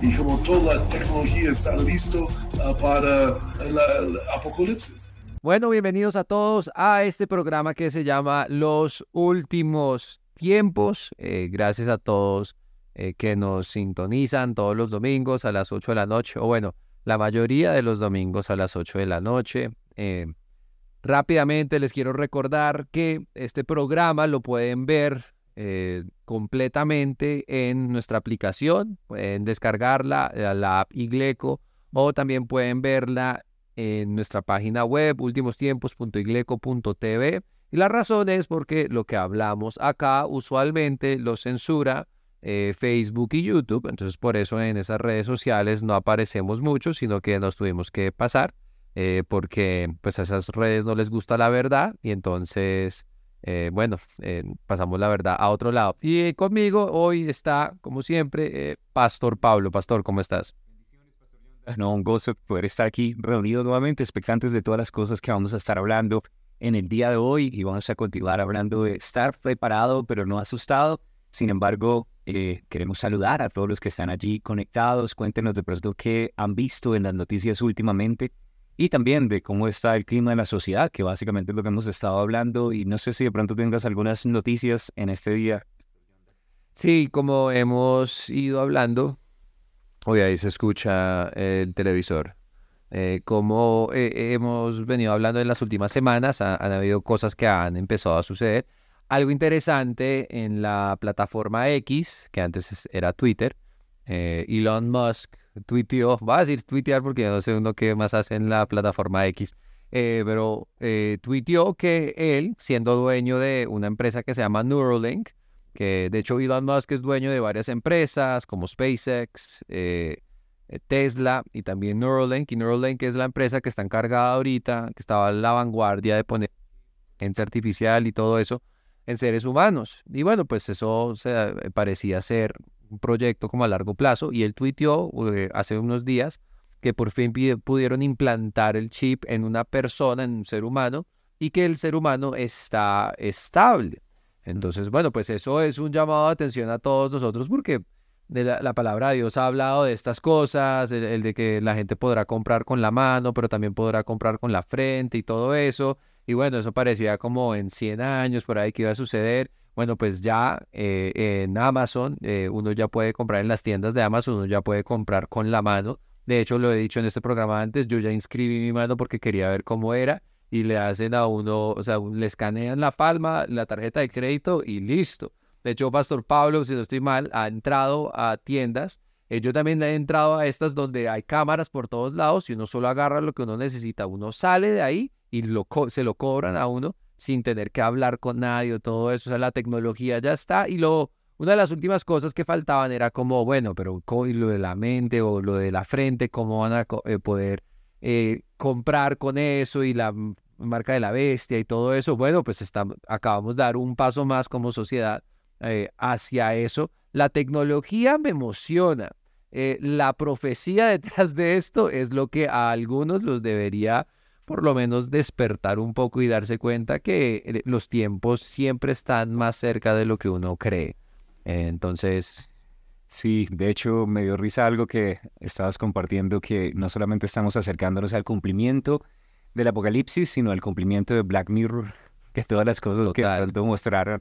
y como toda la tecnología está listo uh, para el apocalipsis. Bueno, bienvenidos a todos a este programa que se llama Los Últimos Tiempos. Eh, gracias a todos eh, que nos sintonizan todos los domingos a las 8 de la noche, o bueno, la mayoría de los domingos a las 8 de la noche. Eh, rápidamente les quiero recordar que este programa lo pueden ver eh, completamente en nuestra aplicación. Pueden descargarla, eh, la app Igleco, o también pueden verla en nuestra página web, ultimostiempos.igleco.tv. Y la razón es porque lo que hablamos acá usualmente lo censura eh, Facebook y YouTube. Entonces, por eso en esas redes sociales no aparecemos mucho, sino que nos tuvimos que pasar. porque pues a esas redes no les gusta la verdad y entonces eh, bueno, eh, pasamos la verdad a otro lado. Y conmigo hoy está, como siempre, eh, Pastor Pablo. Pastor, ¿cómo estás? No, un gozo poder estar aquí reunidos nuevamente, expectantes de todas las cosas que vamos a estar hablando en el día de hoy y vamos a continuar hablando de estar preparado pero no asustado. Sin embargo, queremos saludar a todos los que están allí conectados. Cuéntenos de pronto qué han visto en las noticias últimamente y también de cómo está el clima de la sociedad, que básicamente es lo que hemos estado hablando. Y no sé si de pronto tengas algunas noticias en este día. Sí, como hemos ido hablando, hoy ahí se escucha el televisor. Eh, como eh, hemos venido hablando en las últimas semanas, han habido cosas que han empezado a suceder. Algo interesante en la plataforma X, que antes era Twitter, eh, Elon Musk tuiteó, va a decir tuitear porque no sé uno qué más hace en la plataforma X, eh, pero eh, tuiteó que él, siendo dueño de una empresa que se llama Neuralink, que de hecho Elon Musk es dueño de varias empresas como SpaceX, eh, Tesla y también Neuralink, y Neuralink es la empresa que está encargada ahorita, que estaba en la vanguardia de poner en artificial y todo eso en seres humanos. Y bueno, pues eso se, parecía ser un proyecto como a largo plazo y él tuiteó eh, hace unos días que por fin pudieron implantar el chip en una persona, en un ser humano, y que el ser humano está estable. Entonces, bueno, pues eso es un llamado de atención a todos nosotros porque la, palabra de Dios ha hablado de estas cosas, el, de que la gente podrá comprar con la mano, pero también podrá comprar con la frente y todo eso. Y bueno, eso parecía como en 100 años por ahí que iba a suceder. Bueno, pues ya eh, en Amazon, eh, uno ya puede comprar en las tiendas de Amazon, uno ya puede comprar con la mano. De hecho, lo he dicho en este programa antes, yo ya inscribí mi mano porque quería ver cómo era y le hacen a uno, o sea, le escanean la palma, la tarjeta de crédito y listo. De hecho, Pastor Pablo, si no estoy mal, ha entrado a tiendas. Eh, yo también he entrado a estas donde hay cámaras por todos lados y uno solo agarra lo que uno necesita. Uno sale de ahí y lo, se lo cobran a uno sin tener que hablar con nadie o todo eso. O sea, la tecnología ya está. Y lo, una de las últimas cosas que faltaban era como, bueno, pero lo de la mente o lo de la frente, cómo van a eh, poder eh, comprar con eso y la marca de la bestia y todo eso. Bueno, pues está, acabamos de dar un paso más como sociedad eh, hacia eso. La tecnología me emociona. la profecía detrás de esto es lo que a algunos los debería por lo menos despertar un poco y darse cuenta que eh, los tiempos siempre están más cerca de lo que uno cree. Entonces... Sí, de hecho me dio risa algo que estabas compartiendo, que no solamente estamos acercándonos al cumplimiento del apocalipsis, sino al cumplimiento de Black Mirror, que todas las cosas que tanto mostraron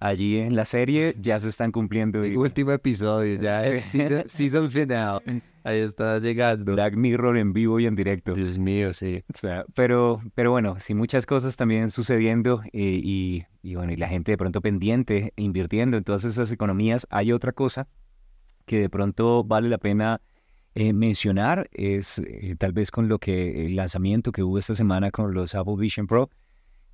allí en la serie ya se están cumpliendo. El último episodio, ya es season final. Ahí está llegando. Black Mirror en vivo y en directo. Dios mío, sí. Pero, pero bueno, sí, muchas cosas también sucediendo eh, y, y, bueno, y la gente de pronto pendiente, invirtiendo en todas esas economías. Hay otra cosa que de pronto vale la pena eh, mencionar, es eh, tal vez con lo que el lanzamiento que hubo esta semana con los Apple Vision Pro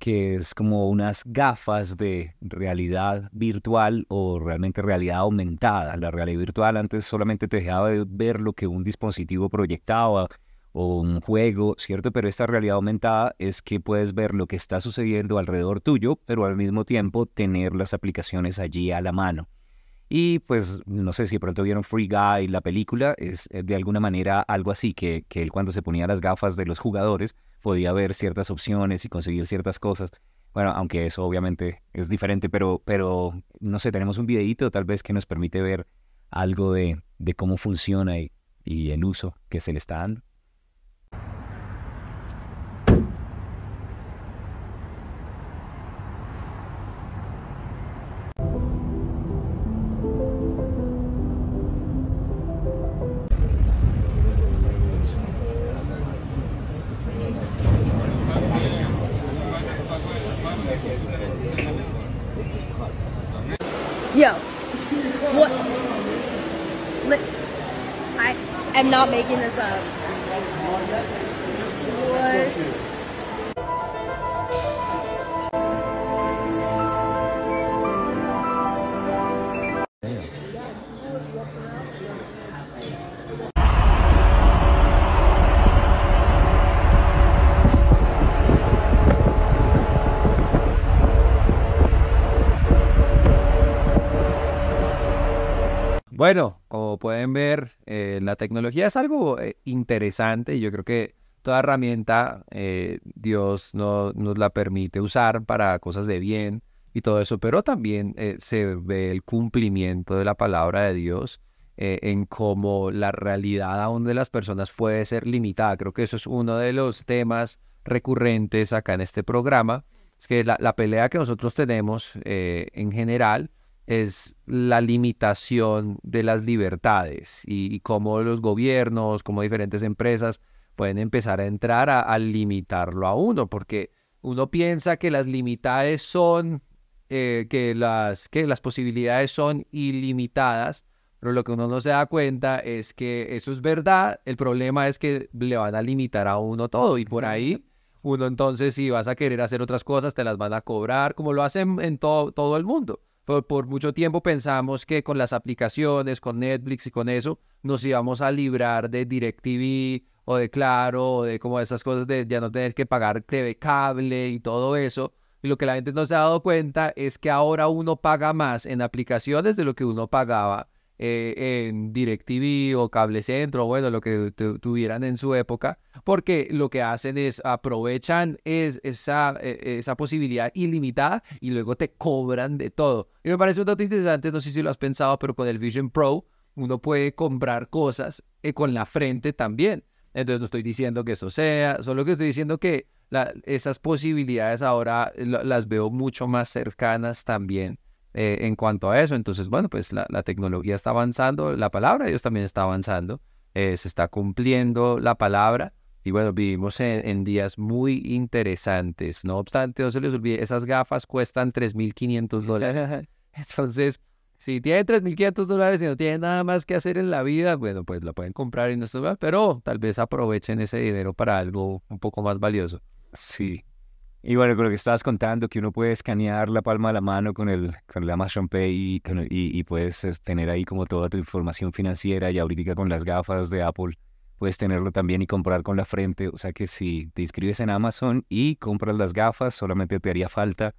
que es como unas gafas de realidad virtual o realmente realidad aumentada. La realidad virtual antes solamente te dejaba ver lo que un dispositivo proyectaba o un juego, ¿cierto? Pero esta realidad aumentada es que puedes ver lo que está sucediendo alrededor tuyo, pero al mismo tiempo tener las aplicaciones allí a la mano. Y pues no sé si pronto vieron Free Guy, la película, es eh, de alguna manera algo así, que, que él cuando se ponía las gafas de los jugadores podía ver ciertas opciones y conseguir ciertas cosas. Bueno, aunque eso obviamente es diferente, pero, pero no sé, tenemos un videito tal vez que nos permite ver algo de, de cómo funciona y, y el uso que se le está dando. Bueno, como pueden ver, eh, la tecnología es algo eh, interesante y yo creo que toda herramienta eh, Dios no, nos la permite usar para cosas de bien y todo eso, pero también se ve el cumplimiento de la palabra de Dios en cómo la realidad aún de las personas puede ser limitada. Creo que eso es uno de los temas recurrentes acá en este programa, es que la, la pelea que nosotros tenemos en general es la limitación de las libertades y, y cómo los gobiernos, cómo diferentes empresas pueden empezar a entrar a, a limitarlo a uno, porque uno piensa que las limitades son, eh, que, las, que las posibilidades son ilimitadas, pero lo que uno no se da cuenta es que eso es verdad, el problema es que le van a limitar a uno todo y por ahí uno entonces si vas a querer hacer otras cosas te las van a cobrar, como lo hacen en todo, todo el mundo. Por, por mucho tiempo pensamos que con las aplicaciones, con Netflix y con eso, nos íbamos a librar de DirecTV o de Claro o de como esas cosas de ya no tener que pagar TV cable y todo eso. Y lo que la gente no se ha dado cuenta es que ahora uno paga más en aplicaciones de lo que uno pagaba eh, en DirecTV o Cable Centro, bueno, lo que tu- tuvieran en su época, porque lo que hacen es aprovechan es, esa, eh, esa posibilidad ilimitada y luego te cobran de todo. Y me parece un dato interesante, no sé si lo has pensado, pero con el Vision Pro uno puede comprar cosas eh, con la frente también. Entonces no estoy diciendo que eso sea, solo que estoy diciendo que esas posibilidades ahora la- las veo mucho más cercanas también eh, en cuanto a eso. Entonces, bueno, pues la, la tecnología está avanzando, la palabra de Dios también está avanzando, eh, se está cumpliendo la palabra y bueno, vivimos en, en días muy interesantes. No obstante, no se les olvide, esas gafas cuestan 3.500 dólares. Entonces, si tienen 3.500 dólares y no tienen nada más que hacer en la vida, bueno, pues lo pueden comprar y no está mal, pero tal vez aprovechen ese dinero para algo un poco más valioso. Sí. Y bueno, con lo que estabas contando, que uno puede escanear la palma de la mano con el, con el Amazon Pay y, con el- y, y puedes es, tener ahí como toda tu información financiera y ahorita con las gafas de Apple puedes tenerlo también y comprar con la frente. O sea que si te inscribes en Amazon y compras las gafas, solamente te haría falta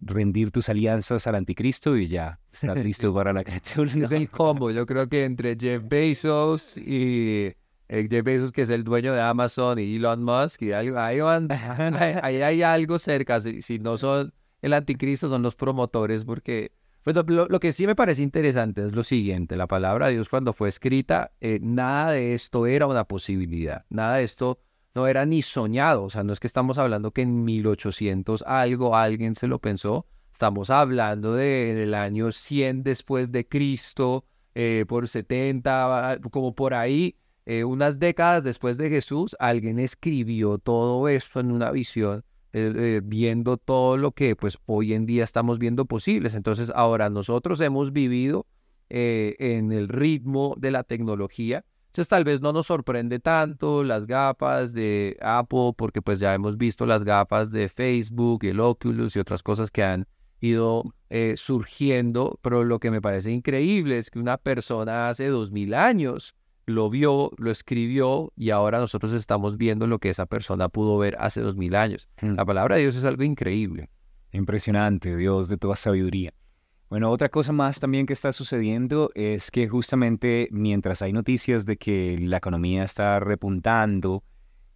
rendir tus alianzas al anticristo y ya estás listo para la creación. Es el combo, yo creo que entre Jeff Bezos y eh, Jeff Bezos, que es el dueño de Amazon, y Elon Musk, y ahí, ahí van, ahí, hay algo cerca. Si, si no son el anticristo, son los promotores, porque bueno, lo, lo que sí me parece interesante es lo siguiente: la palabra de Dios, cuando fue escrita, eh, nada de esto era una posibilidad, nada de esto no era ni soñado. O sea, no es que estamos hablando que en 1800 algo alguien se lo pensó. Estamos hablando de, del año 100 después de Cristo, eh, por 70, ah, como por ahí, eh, unas décadas después de Jesús, alguien escribió todo esto en una visión, eh, eh, viendo todo lo que pues hoy en día estamos viendo posibles. Entonces, ahora nosotros hemos vivido en el ritmo de la tecnología. Entonces tal vez no nos sorprende tanto las gafas de Apple porque pues ya hemos visto las gafas de Facebook, el Oculus y otras cosas que han ido surgiendo, pero lo que me parece increíble es que una persona hace dos mil años lo vio, lo escribió y ahora nosotros estamos viendo lo que esa persona pudo ver hace dos mil años. Mm. La palabra de Dios es algo increíble. Impresionante, Dios de toda sabiduría. Bueno, otra cosa más también que está sucediendo es que justamente mientras hay noticias de que la economía está repuntando,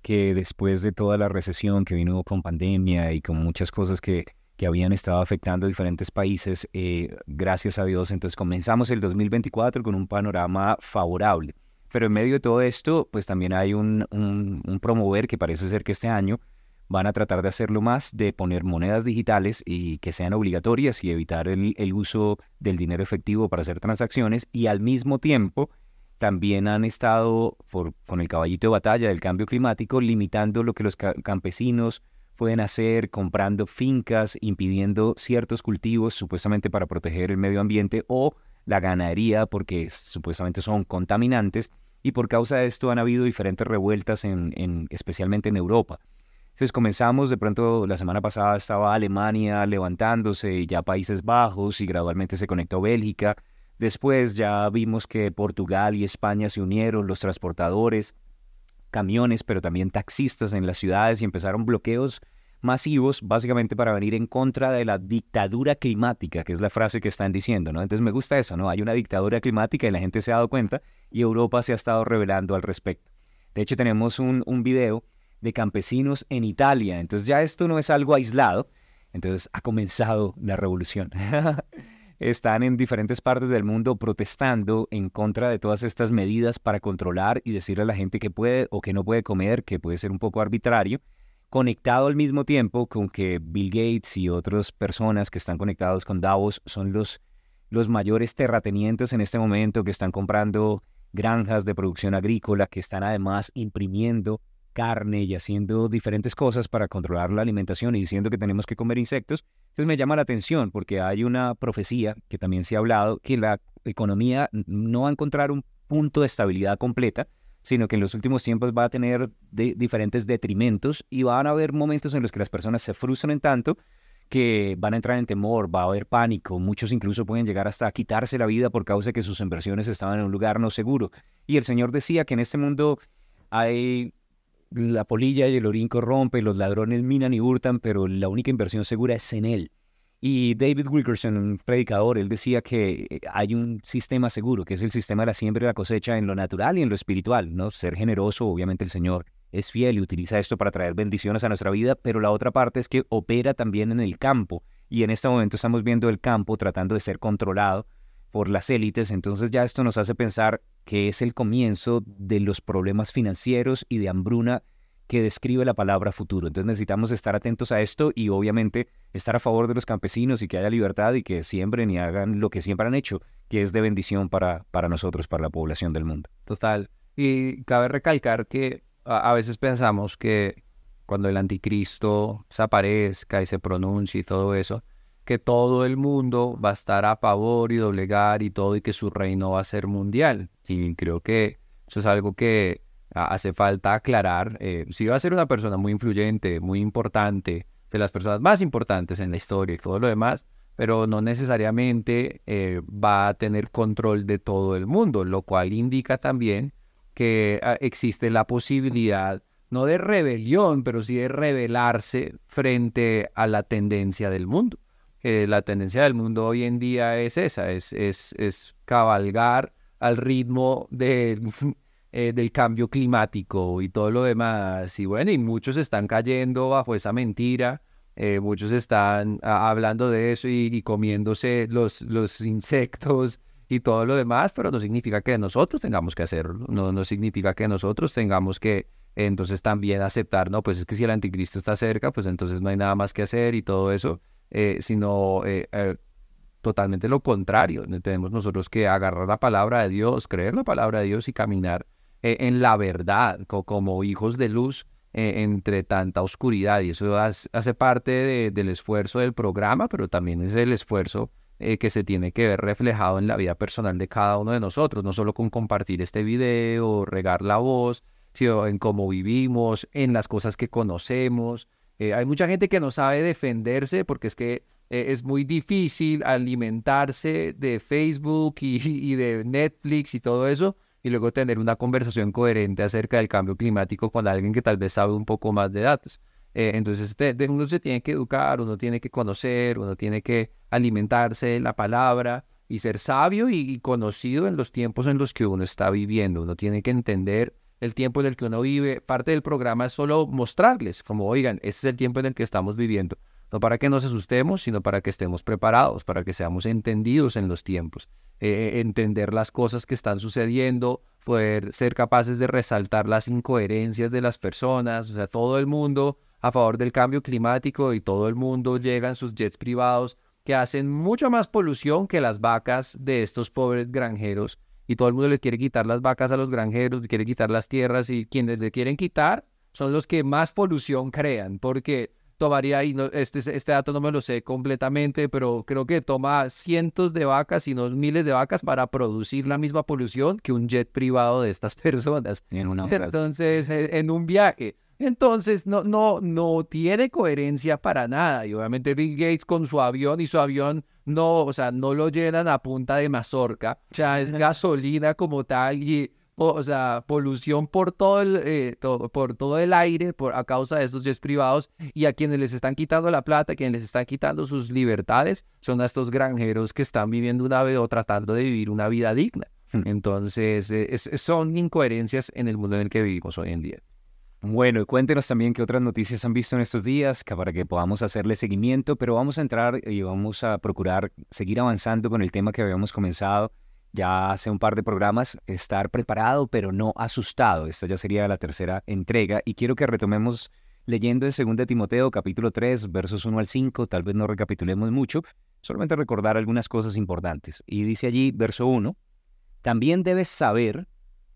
que después de toda la recesión que vino con pandemia y con muchas cosas que, que habían estado afectando a diferentes países, eh, gracias a Dios, entonces comenzamos el 2024 con un panorama favorable. Pero en medio de todo esto, pues también hay un, un, un promover que parece ser que este año van a tratar de hacerlo más, de poner monedas digitales y que sean obligatorias y evitar el, el, uso del dinero efectivo para hacer transacciones. Y al mismo tiempo también han estado por, con el caballito de batalla del cambio climático limitando lo que los ca campesinos pueden hacer, comprando fincas, impidiendo ciertos cultivos supuestamente para proteger el medio ambiente o la ganadería porque supuestamente son contaminantes y por causa de esto han habido diferentes revueltas en, en especialmente en Europa. Entonces comenzamos, de pronto la semana pasada estaba Alemania levantándose y ya Países Bajos y gradualmente se conectó Bélgica. Después ya vimos que Portugal y España se unieron, los transportadores, camiones, pero también taxistas en las ciudades y empezaron bloqueos masivos básicamente para venir en contra de la dictadura climática, que es la frase que están diciendo, ¿no? Entonces me gusta eso, ¿no? Hay una dictadura climática y la gente se ha dado cuenta y Europa se ha estado revelando al respecto. De hecho tenemos un, un video de campesinos en Italia. Entonces ya esto no es algo aislado. Entonces ha comenzado la revolución. Están en diferentes partes del mundo protestando en contra de todas estas medidas para controlar y decirle a la gente que puede o que no puede comer, que puede ser un poco arbitrario, conectado al mismo tiempo con que Bill Gates y otras personas que están conectados con Davos son los, los mayores terratenientes en este momento que están comprando granjas de producción agrícola, que están además imprimiendo carne y haciendo diferentes cosas para controlar la alimentación y diciendo que tenemos que comer insectos. Entonces me llama la atención porque hay una profecía que también se ha hablado que la economía no va a encontrar un punto de estabilidad completa, sino que en los últimos tiempos va a tener diferentes detrimentos y van a haber momentos en los que las personas se frustran tanto que van a entrar en temor, va a haber pánico, muchos incluso pueden llegar hasta a quitarse la vida por causa de que sus inversiones estaban en un lugar no seguro. Y el Señor decía que en este mundo hay la polilla y el orín corrompe, los ladrones minan y hurtan, pero la única inversión segura es en él. Y David Wilkerson, un predicador, él decía que hay un sistema seguro, que es el sistema de la siembra y la cosecha en lo natural y en lo espiritual, ¿no? Ser generoso, obviamente el Señor es fiel y utiliza esto para traer bendiciones a nuestra vida, pero la otra parte es que opera también en el campo. Y en este momento estamos viendo el campo tratando de ser controlado por las élites, entonces ya esto nos hace pensar que es el comienzo de los problemas financieros y de hambruna que describe la palabra futuro. Entonces necesitamos estar atentos a esto y obviamente estar a favor de los campesinos y que haya libertad y que siembren y hagan lo que siempre han hecho, que es de bendición para, para nosotros, para la población del mundo. Total. Y cabe recalcar que a, veces pensamos que cuando el anticristo se aparezca y se pronuncie y todo eso, que todo el mundo va a estar a favor y doblegar y todo y que su reino va a ser mundial. Y creo que eso es algo que hace falta aclarar. Eh, si va a ser una persona muy influyente, muy importante, de las personas más importantes en la historia y todo lo demás, pero no necesariamente eh, va a tener control de todo el mundo, lo cual indica también que ah, existe la posibilidad no de rebelión, pero sí de rebelarse frente a la tendencia del mundo eh, la tendencia del mundo hoy en día es esa, es, es, es cabalgar al ritmo del, eh, del cambio climático y todo lo demás. Y bueno, y muchos están cayendo bajo esa mentira, eh, muchos están hablando de eso y, y, comiéndose los, los insectos y todo lo demás, pero no significa que nosotros tengamos que hacerlo, no, no significa que nosotros tengamos que entonces también aceptar, no, pues es que si el anticristo está cerca, pues entonces no hay nada más que hacer y todo eso eh, sino eh, eh, totalmente lo contrario. Tenemos nosotros que agarrar la palabra de Dios, creer la palabra de Dios y caminar en la verdad co como hijos de luz entre tanta oscuridad. Y eso hace parte de, del esfuerzo del programa, pero también es el esfuerzo que se tiene que ver reflejado en la vida personal de cada uno de nosotros, no solo con compartir este video, regar la voz, sino en cómo vivimos, en las cosas que conocemos, eh, hay mucha gente que no sabe defenderse porque es que eh, es muy difícil alimentarse de Facebook y, de Netflix y todo eso y luego tener una conversación coherente acerca del cambio climático con alguien que tal vez sabe un poco más de datos. Eh, entonces, uno se tiene que educar, uno tiene que conocer, uno tiene que alimentarse de la palabra y ser sabio y, conocido en los tiempos en los que uno está viviendo. Uno tiene que entender el tiempo en el que uno vive. Parte del programa es solo mostrarles, como, oigan, este es el tiempo en el que estamos viviendo. No para que nos asustemos, sino para que estemos preparados, para que seamos entendidos en los tiempos. Eh, entender las cosas que están sucediendo, poder ser capaces de resaltar las incoherencias de las personas, o sea, todo el mundo a favor del cambio climático y todo el mundo llega en sus jets privados que hacen mucha más polución que las vacas de estos pobres granjeros. Y todo el mundo les quiere quitar las vacas a los granjeros, quiere quitar las tierras y quienes le quieren quitar son los que más polución crean porque tomaría, y no, este, este dato no me lo sé completamente, pero creo que toma cientos de vacas, y no miles de vacas para producir la misma polución que un jet privado de estas personas. En una Entonces, en un viaje. Entonces, no, no, no tiene coherencia para nada. Y obviamente Bill Gates con su avión y su avión no, o sea, no lo llenan a punta de mazorca. O sea, es gasolina como tal y o sea, polución por todo el, eh, por todo el aire por, a causa de estos jets privados y a quienes les están quitando la plata, a quienes les están quitando sus libertades, son a estos granjeros que están viviendo una vida o tratando de vivir una vida digna. Hmm. Entonces, eh, son incoherencias en el mundo en el que vivimos hoy en día. Bueno, cuéntenos también qué otras noticias han visto en estos días para que podamos hacerle seguimiento, pero vamos a entrar y vamos a procurar seguir avanzando con el tema que habíamos comenzado ya hace un par de programas, estar preparado pero no asustado. Esta ya sería la tercera entrega y quiero que retomemos leyendo en 2 Timoteo capítulo 3 versos 1 al 5, tal vez no recapitulemos mucho, solamente recordar algunas cosas importantes. Y dice allí, verso 1, también debes saber,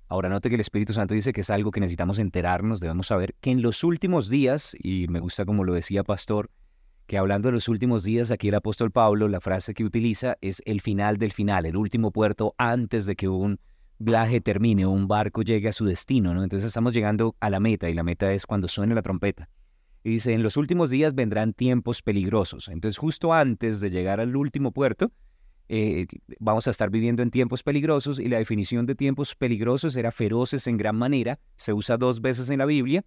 ahora note que el Espíritu Santo dice que es algo que necesitamos enterarnos, debemos saber que en los últimos días, y me gusta como lo decía Pastor, que hablando de los últimos días, aquí el apóstol Pablo, la frase que utiliza es el final del final, el último puerto antes de que un viaje termine un barco llegue a su destino, ¿no? Entonces estamos llegando a la meta y la meta es cuando suene la trompeta. Y dice, en los últimos días vendrán tiempos peligrosos. Entonces justo antes de llegar al último puerto, eh, vamos a estar viviendo en tiempos peligrosos y la definición de tiempos peligrosos era feroces en gran manera, se usa dos veces en la Biblia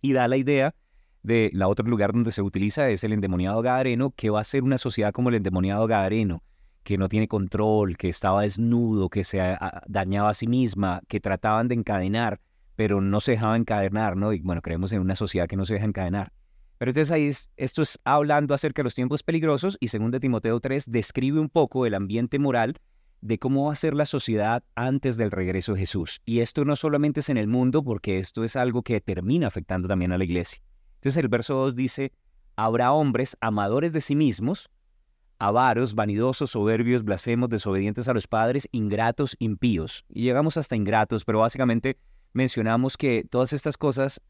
y da la idea de la otro lugar donde se utiliza es el endemoniado gadareno, que va a ser una sociedad como el endemoniado gadareno, que no tiene control, que estaba desnudo, que se dañaba a sí misma, que trataban de encadenar, pero no se dejaba encadenar, ¿no? Y bueno, creemos en una sociedad que no se deja encadenar. Pero entonces ahí esto es hablando acerca de los tiempos peligrosos y según de Timoteo 3 describe un poco el ambiente moral de cómo va a ser la sociedad antes del regreso de Jesús. Y esto no solamente es en el mundo, porque esto es algo que termina afectando también a la iglesia. Entonces el verso 2 dice, habrá hombres amadores de sí mismos, avaros, vanidosos, soberbios, blasfemos, desobedientes a los padres, ingratos, impíos. Y llegamos hasta ingratos, pero básicamente mencionamos que todas estas cosas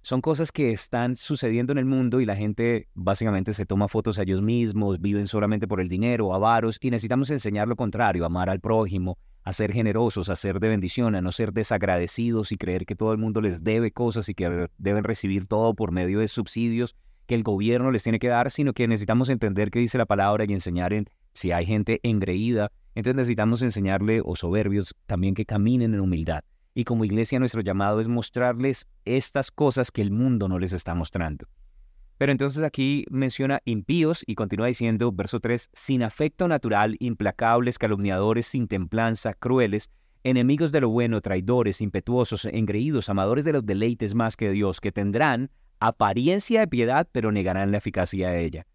son cosas que están sucediendo en el mundo y la gente básicamente se toma fotos a ellos mismos, viven solamente por el dinero, avaros, y necesitamos enseñar lo contrario, amar al prójimo, a ser generosos, a ser de bendición, a no ser desagradecidos y creer que todo el mundo les debe cosas y que deben recibir todo por medio de subsidios que el gobierno les tiene que dar, sino que necesitamos entender qué dice la palabra y enseñar en si hay gente engreída, entonces necesitamos enseñarle o soberbios también que caminen en humildad. Y como iglesia nuestro llamado es mostrarles estas cosas que el mundo no les está mostrando. Pero entonces aquí menciona impíos y continúa diciendo, verso 3, sin afecto natural, implacables, calumniadores, sin templanza, crueles, enemigos de lo bueno, traidores, impetuosos, engreídos, amadores de los deleites más que Dios, que tendrán apariencia de piedad, pero negarán la eficacia de ella.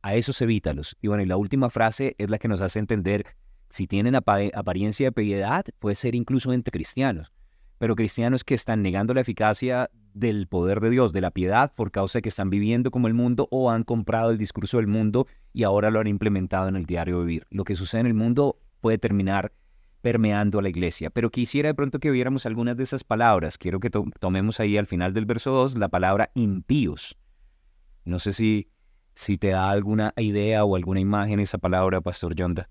A esos evítalos. Y bueno, y la última frase es la que nos hace entender, si tienen apariencia de piedad, puede ser incluso entre cristianos, pero cristianos que están negando la eficacia del poder de Dios, de la piedad, por causa de que están viviendo como el mundo o han comprado el discurso del mundo y ahora lo han implementado en el diario vivir. Lo que sucede en el mundo puede terminar permeando a la iglesia. Pero quisiera de pronto que viéramos algunas de esas palabras. Quiero que tomemos ahí al final del verso 2 la palabra impíos. No sé si, si te da alguna idea o alguna imagen esa palabra, Pastor Yonda.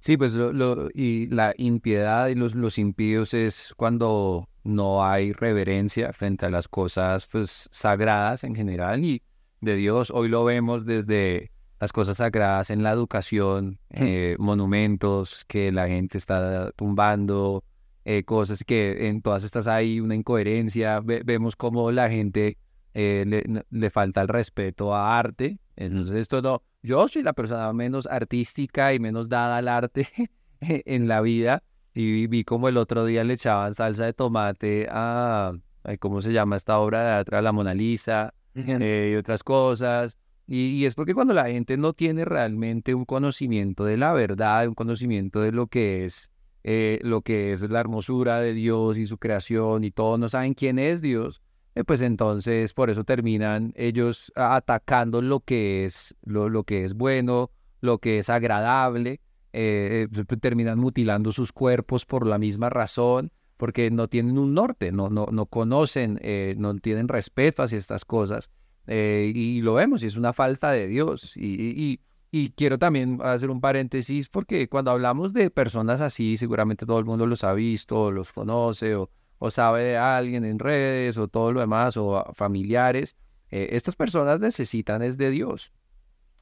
Sí, pues lo, y la impiedad y los, los impíos es cuando no hay reverencia frente a las cosas pues, sagradas en general y de Dios. Hoy lo vemos desde las cosas sagradas en la educación, eh, monumentos que la gente está tumbando, eh, cosas que en todas estas hay una incoherencia, ve- vemos cómo la gente eh, le, le falta el respeto a arte, entonces esto no, yo soy la persona menos artística y menos dada al arte en la vida y vi, como el otro día le echaban salsa de tomate a, ay, ¿cómo se llama esta obra de teatro? A La Mona Lisa eh, y otras cosas. Y, y es porque cuando la gente no tiene realmente un conocimiento de la verdad, un conocimiento de lo que es, eh, lo que es la hermosura de Dios y su creación y todos no saben quién es Dios, eh, pues entonces por eso terminan ellos a- atacando lo que es, lo, lo que es bueno, lo que es agradable, eh, eh, pues, terminan mutilando sus cuerpos por la misma razón, porque no tienen un norte, no, no, no conocen, eh, no tienen respeto hacia estas cosas. y lo vemos, y es una falta de Dios. Y, y, quiero también hacer un paréntesis, porque cuando hablamos de personas así, seguramente todo el mundo los ha visto, los conoce, o, o sabe de alguien en redes, o todo lo demás, o familiares. estas personas necesitan es de Dios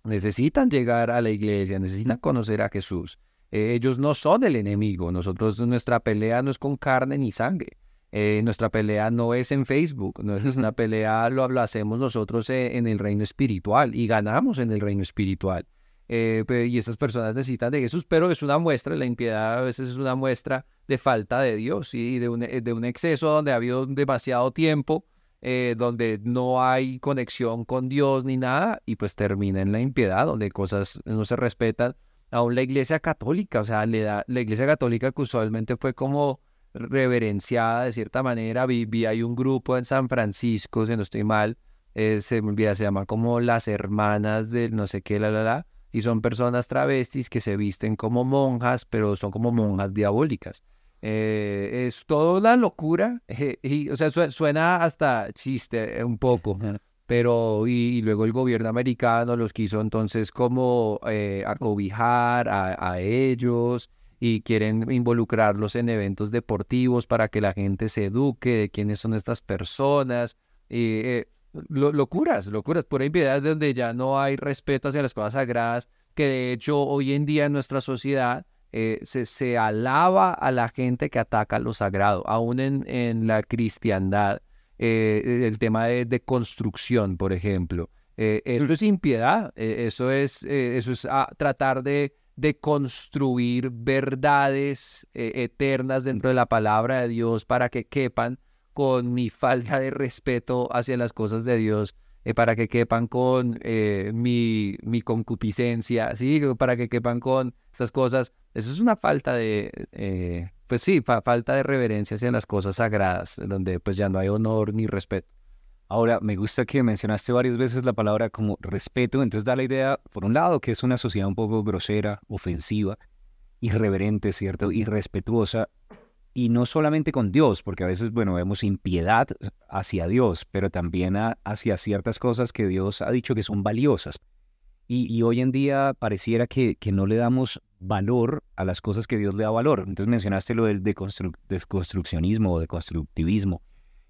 necesitan llegar a la iglesia, necesitan conocer a Jesús. Eh, ellos no son el enemigo. Nosotros, nuestra pelea no es con carne ni sangre. Eh, nuestra pelea no es en Facebook, no es una pelea, lo, lo hacemos nosotros eh, en el reino espiritual y ganamos en el reino espiritual. Y estas personas necesitan de Jesús, pero es una muestra, la impiedad a veces es una muestra de falta de Dios y y de un, de un exceso donde ha habido demasiado tiempo eh, donde no hay conexión con Dios ni nada, y pues termina en la impiedad, donde cosas no se respetan. Aún la iglesia católica, o sea, le da, la iglesia católica que usualmente fue como reverenciada de cierta manera. Vi, vi hay un grupo en San Francisco, si no estoy mal, eh, se olvida, se llama como las hermanas de no sé qué, la, la, la, y son personas travestis que se visten como monjas, pero son como monjas diabólicas. Eh, es toda una locura, eh, y, o sea, sue- suena hasta chiste eh, un poco, pero y, y luego el gobierno americano los quiso entonces como eh, acobijar a, a ellos y quieren involucrarlos en eventos deportivos para que la gente se eduque de quiénes son estas personas. Y, eh, lo- locuras, locuras, pura impiedad donde ya no hay respeto hacia las cosas sagradas, que de hecho hoy en día en nuestra sociedad eh, se, se alaba a la gente que ataca lo sagrado, aún en, en la cristiandad, eh, el tema de, de construcción, por ejemplo. Eh, eso es impiedad, eh, eso es, eso es ah, tratar de, de construir verdades eternas dentro de la palabra de Dios para que quepan con mi falta de respeto hacia las cosas de Dios, eh, para que quepan con eh, mi, mi concupiscencia, ¿sí? Para que quepan con estas cosas. Eso es una falta de, eh, pues sí, fa- falta de reverencia hacia las cosas sagradas, donde pues ya no hay honor ni respeto. Ahora, me gusta que mencionaste varias veces la palabra como respeto, entonces da la idea, por un lado, que es una sociedad un poco grosera, ofensiva, irreverente, ¿cierto? Irrespetuosa, y no solamente con Dios, porque a veces, bueno, vemos impiedad hacia Dios, pero también hacia ciertas cosas que Dios ha dicho que son valiosas. Y, hoy en día pareciera que, que no le damos valor a las cosas que Dios le da valor. Entonces mencionaste lo del deconstru- desconstruccionismo o deconstructivismo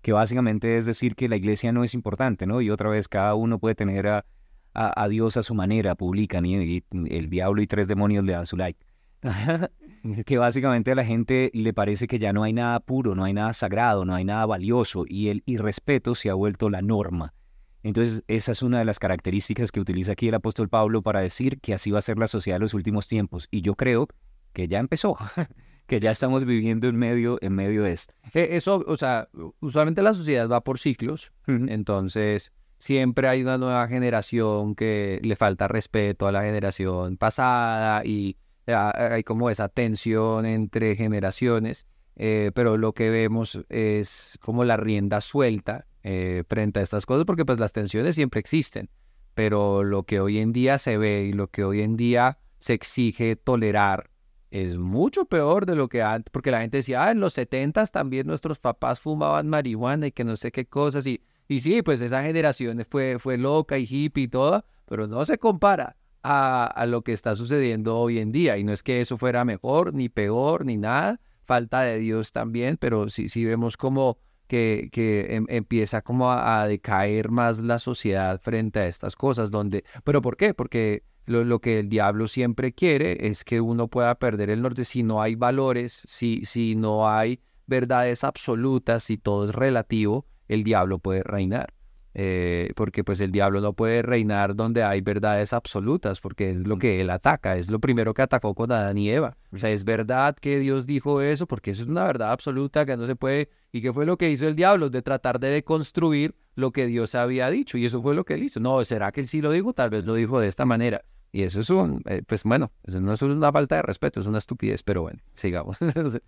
que básicamente es decir que la iglesia no es importante, ¿no? Y otra vez cada uno puede tener a, a, Dios a su manera, publican y el diablo y tres demonios le dan su like. que básicamente a la gente le parece que ya no hay nada puro, no hay nada sagrado, no hay nada valioso y el irrespeto se ha vuelto la norma. Entonces, esa es una de las características que utiliza aquí el apóstol Pablo para decir que así va a ser la sociedad de los últimos tiempos. Y yo creo que ya empezó, que ya estamos viviendo en medio, en medio de esto. Eh, Eso, o sea, usualmente la sociedad va por ciclos, entonces siempre hay una nueva generación que le falta respeto a la generación pasada y hay como esa tensión entre generaciones, eh, pero lo que vemos es como la rienda suelta eh, frente a estas cosas, porque pues las tensiones siempre existen, pero lo que hoy en día se ve y lo que hoy en día se exige tolerar es mucho peor de lo que antes, porque la gente decía, ah, en los setentas también nuestros papás fumaban marihuana y que no sé qué cosas, y, y sí, pues esa generación fue, fue loca y hippie y toda, pero no se compara a, lo que está sucediendo hoy en día, y no es que eso fuera mejor, ni peor, ni nada, falta de Dios también, pero sí, sí vemos como que, que em- empieza como a, a decaer más la sociedad frente a estas cosas, donde, pero ¿por qué? Porque lo, lo que el diablo siempre quiere es que uno pueda perder el norte si no hay valores, si, si no hay verdades absolutas, si todo es relativo, el diablo puede reinar. Eh, porque pues el diablo no puede reinar donde hay verdades absolutas, porque es lo que él ataca, es lo primero que atacó con Adán y Eva. O sea, es verdad que Dios dijo eso, porque eso es una verdad absoluta que no se puede. ¿Y qué fue lo que hizo el diablo? De tratar de deconstruir lo que Dios había dicho, y eso fue lo que él hizo. No, ¿será que él sí lo dijo? Tal vez lo dijo de esta manera. Y eso es un, eh, pues bueno, eso no es una falta de respeto, es una estupidez, pero bueno, sigamos.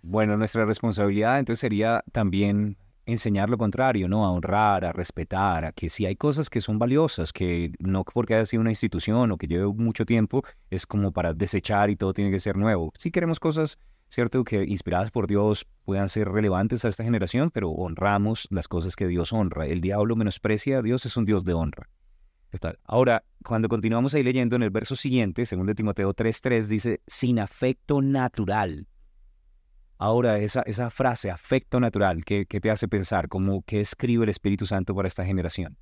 Bueno, nuestra responsabilidad entonces sería también enseñar lo contrario, ¿no? A honrar, a respetar, a que si hay cosas que son valiosas, que no porque haya sido una institución o que lleve mucho tiempo, es como para desechar y todo tiene que ser nuevo. Si queremos cosas, cierto, que inspiradas por Dios puedan ser relevantes a esta generación, pero honramos las cosas que Dios honra. El diablo menosprecia a Dios, es un Dios de honra. Ahora, cuando continuamos ahí leyendo en el verso siguiente, según de Timoteo 3.3, dice, sin afecto natural. Ahora, esa, esa frase, afecto natural, ¿qué, te hace pensar? ¿Cómo, ¿Qué escribe el Espíritu Santo para esta generación?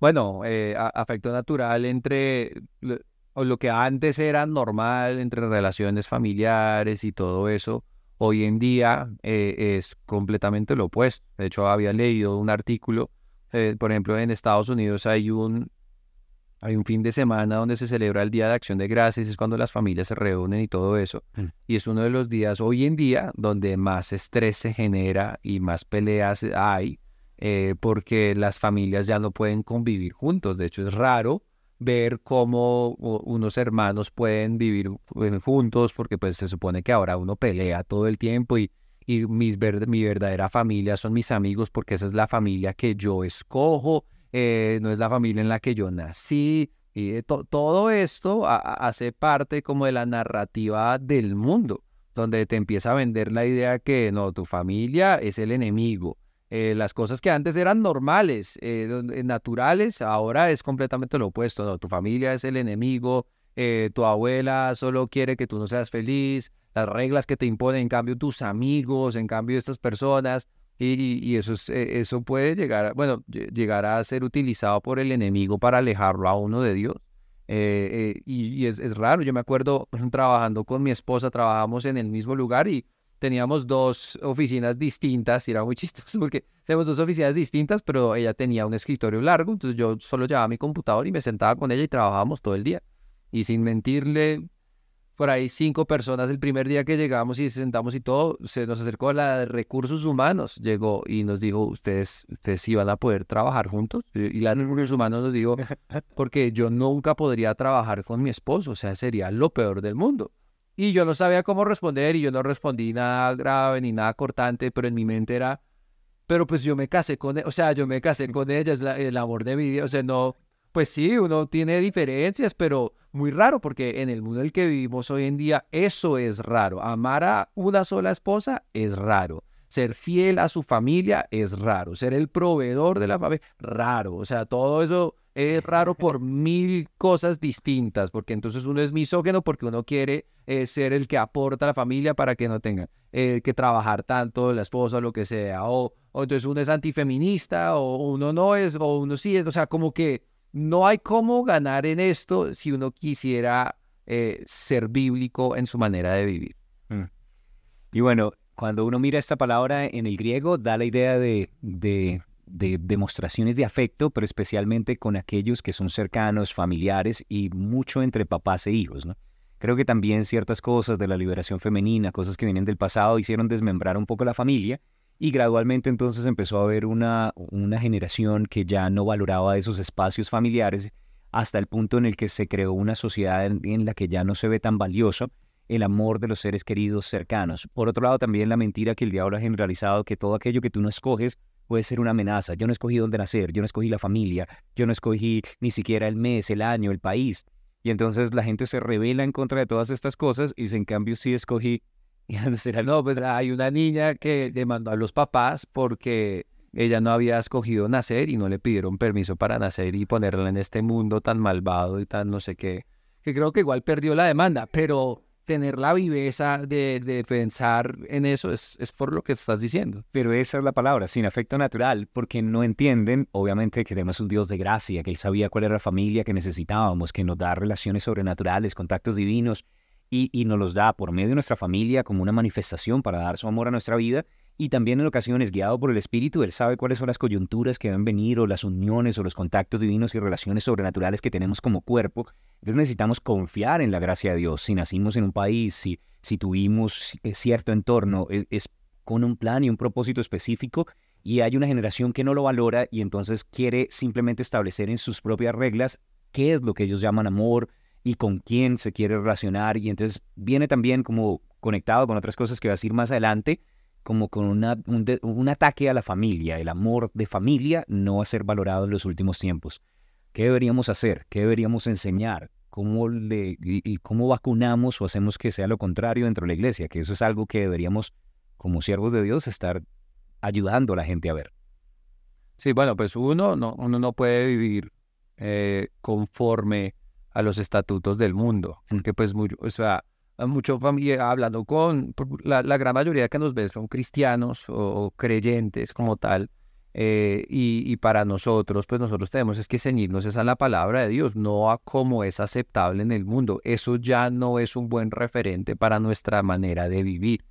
Bueno, eh, afecto natural entre lo, lo que antes era normal, entre relaciones familiares y todo eso, hoy en día eh, es completamente lo opuesto. De hecho, había leído un artículo, eh, por ejemplo, en Estados Unidos hay un, hay un fin de semana donde se celebra el Día de Acción de Gracias, es cuando las familias se reúnen y todo eso. Mm. Y es uno de los días hoy en día donde más estrés se genera y más peleas hay, eh, porque las familias ya no pueden convivir juntos. De hecho, es raro ver cómo unos hermanos pueden vivir juntos, porque pues se supone que ahora uno pelea todo el tiempo y, y mis mi verdadera familia son mis amigos, porque esa es la familia que yo escojo eh, no es la familia en la que yo nací. Y todo esto hace parte como de la narrativa del mundo, donde te empieza a vender la idea que no, tu familia es el enemigo. Eh, las cosas que antes eran normales, eh, naturales, ahora es completamente lo opuesto. Tu familia es el enemigo, tu abuela solo quiere que tú no seas feliz, las reglas que te imponen, en cambio tus amigos, en cambio estas personas, y, eso, es, eh, eso puede llegar, bueno, llegar a ser utilizado por el enemigo para alejarlo a uno de Dios. Eh, eh, y, es, raro, yo me acuerdo trabajando con mi esposa, trabajamos en el mismo lugar y teníamos dos oficinas distintas y era muy chistoso porque tenemos dos oficinas distintas, pero ella tenía un escritorio largo, entonces yo solo llevaba mi computador y me sentaba con ella y trabajábamos todo el día. Y sin mentirle, por ahí cinco personas el primer día que llegamos y sentamos y todo, se nos acercó la de recursos humanos, llegó y nos dijo, ustedes, ustedes iban a poder trabajar juntos. Y la de recursos humanos nos dijo, porque yo nunca podría trabajar con mi esposo, o sea, sería lo peor del mundo. Y yo no sabía cómo responder y yo no respondí nada grave ni nada cortante, pero en mi mente era, pero pues yo me casé con, ella, o sea, yo me casé con ella, es el amor de mi vida, o sea, no, pues sí, uno tiene diferencias, pero muy raro porque en el mundo en el que vivimos hoy en día eso es raro. Amar a una sola esposa es raro. Ser fiel a su familia es raro. Ser el proveedor de la familia, raro. O sea, todo eso es raro por mil cosas distintas, porque entonces uno es misógeno porque uno quiere eh, ser el que aporta a la familia para que no tenga eh, que trabajar tanto la esposa o lo que sea, o, o entonces uno es antifeminista, o uno no es, o uno sí es, o sea, como que no hay cómo ganar en esto si uno quisiera eh, ser bíblico en su manera de vivir. Mm. Y bueno, cuando uno mira esta palabra en el griego, da la idea de, demostraciones de afecto, pero especialmente con aquellos que son cercanos, familiares y mucho entre papás e hijos. ¿no? Creo que también ciertas cosas de la liberación femenina, cosas que vienen del pasado, hicieron desmembrar un poco la familia y gradualmente entonces empezó a haber una, una generación que ya no valoraba esos espacios familiares hasta el punto en el que se creó una sociedad en, la que ya no se ve tan valioso el amor de los seres queridos cercanos. Por otro lado, también la mentira que el diablo ha generalizado, que todo aquello que tú no escoges puede ser una amenaza. Yo no escogí dónde nacer, yo no escogí la familia, yo no escogí ni siquiera el mes, el año, el país. Y entonces la gente se revela en contra de todas estas cosas y en cambio sí escogí no, pues hay una niña que demandó a los papás porque ella no había escogido nacer y no le pidieron permiso para nacer y ponerla en este mundo tan malvado y tan no sé qué, que creo que igual perdió la demanda, pero tener la viveza de, de pensar en eso es, es por lo que estás diciendo. Pero esa es la palabra, sin afecto natural, porque no entienden, obviamente, que tenemos un Dios de gracia, que Él sabía cuál era la familia que necesitábamos, que nos da relaciones sobrenaturales, contactos divinos, y, nos los da por medio de nuestra familia como una manifestación para dar su amor a nuestra vida, y también en ocasiones, guiado por el Espíritu, Él sabe cuáles son las coyunturas que deben venir, o las uniones, o los contactos divinos y relaciones sobrenaturales que tenemos como cuerpo. Entonces necesitamos confiar en la gracia de Dios. Si nacimos en un país, si, si tuvimos cierto entorno, es, es con un plan y un propósito específico, y hay una generación que no lo valora y entonces quiere simplemente establecer en sus propias reglas qué es lo que ellos llaman amor y con quién se quiere relacionar. Y entonces viene también como conectado con otras cosas que va a decir más adelante, como con un, un ataque a la familia. El amor de familia no va a ser valorado en los últimos tiempos. ¿Qué deberíamos hacer? ¿Qué deberíamos enseñar? ¿Cómo, le, y, y cómo vacunamos o hacemos que sea lo contrario dentro de la iglesia? Que eso es algo que deberíamos, como siervos de Dios, estar ayudando a la gente a ver. Sí, bueno, pues uno no, uno no puede vivir eh, conforme a los estatutos del mundo, porque pues mucho, o sea, mucho familia, hablando con la, la gran mayoría que nos ven son cristianos o, creyentes como tal, eh, y, y para nosotros, pues nosotros tenemos es que ceñirnos es a la palabra de Dios, no a cómo es aceptable en el mundo. Eso ya no es un buen referente para nuestra manera de vivir,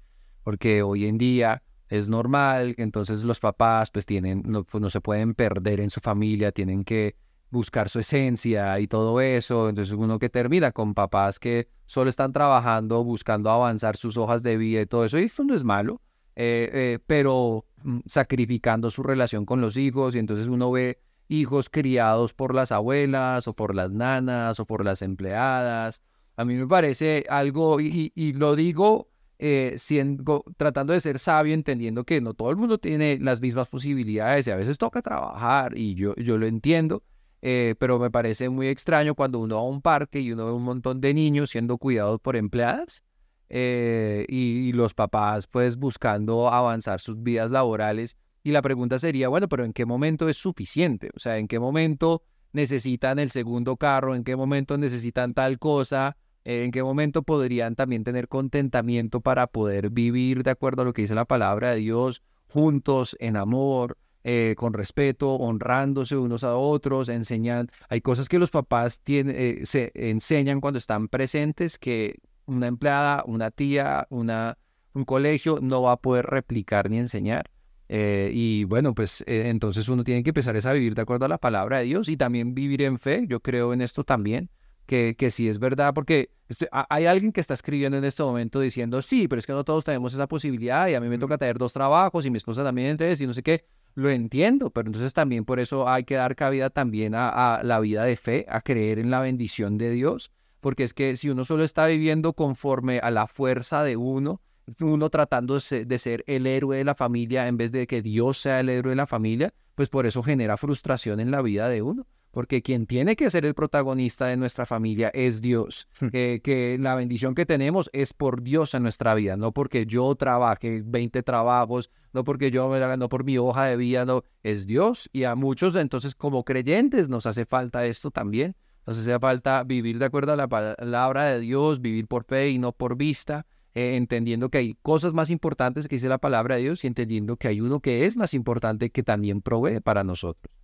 porque hoy en día es normal, que entonces los papás pues tienen, no, pues, no se pueden perder en su familia, tienen que buscar su esencia y todo eso, entonces uno que termina con papás que solo están trabajando, buscando avanzar sus hojas de vida y todo eso, y esto no es malo, eh, eh, pero mm, sacrificando su relación con los hijos y entonces uno ve hijos criados por las abuelas o por las nanas o por las empleadas. A mí me parece algo, y, lo digo eh, siendo, tratando de ser sabio, entendiendo que no todo el mundo tiene las mismas posibilidades y a veces toca trabajar y yo, yo lo entiendo, eh, pero me parece muy extraño cuando uno va a un parque y uno ve un montón de niños siendo cuidados por empleadas eh, y, los papás pues buscando avanzar sus vidas laborales. Y la pregunta sería, bueno, pero ¿en qué momento es suficiente? O sea, ¿en qué momento necesitan el segundo carro? ¿En qué momento necesitan tal cosa? Eh, ¿En qué momento podrían también tener contentamiento para poder vivir de acuerdo a lo que dice la palabra de Dios, juntos, en amor, eh, con respeto, honrándose unos a otros, enseñan? Hay cosas que los papás tienen, eh, se enseñan cuando están presentes que una empleada, una tía, una, un colegio no va a poder replicar ni enseñar. Eh, y bueno, pues eh, entonces uno tiene que empezar es a vivir de acuerdo a la palabra de Dios y también vivir en fe. Yo creo en esto también, que, que sí es verdad, porque estoy- hay alguien que está escribiendo en este momento diciendo, sí, pero es que no todos tenemos esa posibilidad y a mí me toca tener dos trabajos y mi esposa también tres y no sé qué. Lo entiendo, pero entonces también por eso hay que dar cabida también a, la vida de fe, a creer en la bendición de Dios, porque es que si uno solo está viviendo conforme a la fuerza de uno, uno tratando de ser el héroe de la familia en vez de que Dios sea el héroe de la familia, pues por eso genera frustración en la vida de uno. Porque quien tiene que ser el protagonista de nuestra familia es Dios. Que, que la bendición que tenemos es por Dios en nuestra vida, no porque yo trabaje 20 trabajos, no porque yo me la no por mi hoja de vida, no, es Dios. Y a muchos entonces como creyentes nos hace falta esto también. Nos hace falta vivir de acuerdo a la palabra de Dios, vivir por fe y no por vista, eh, entendiendo que hay cosas más importantes que dice la palabra de Dios y entendiendo que hay uno que es más importante que también provee para nosotros.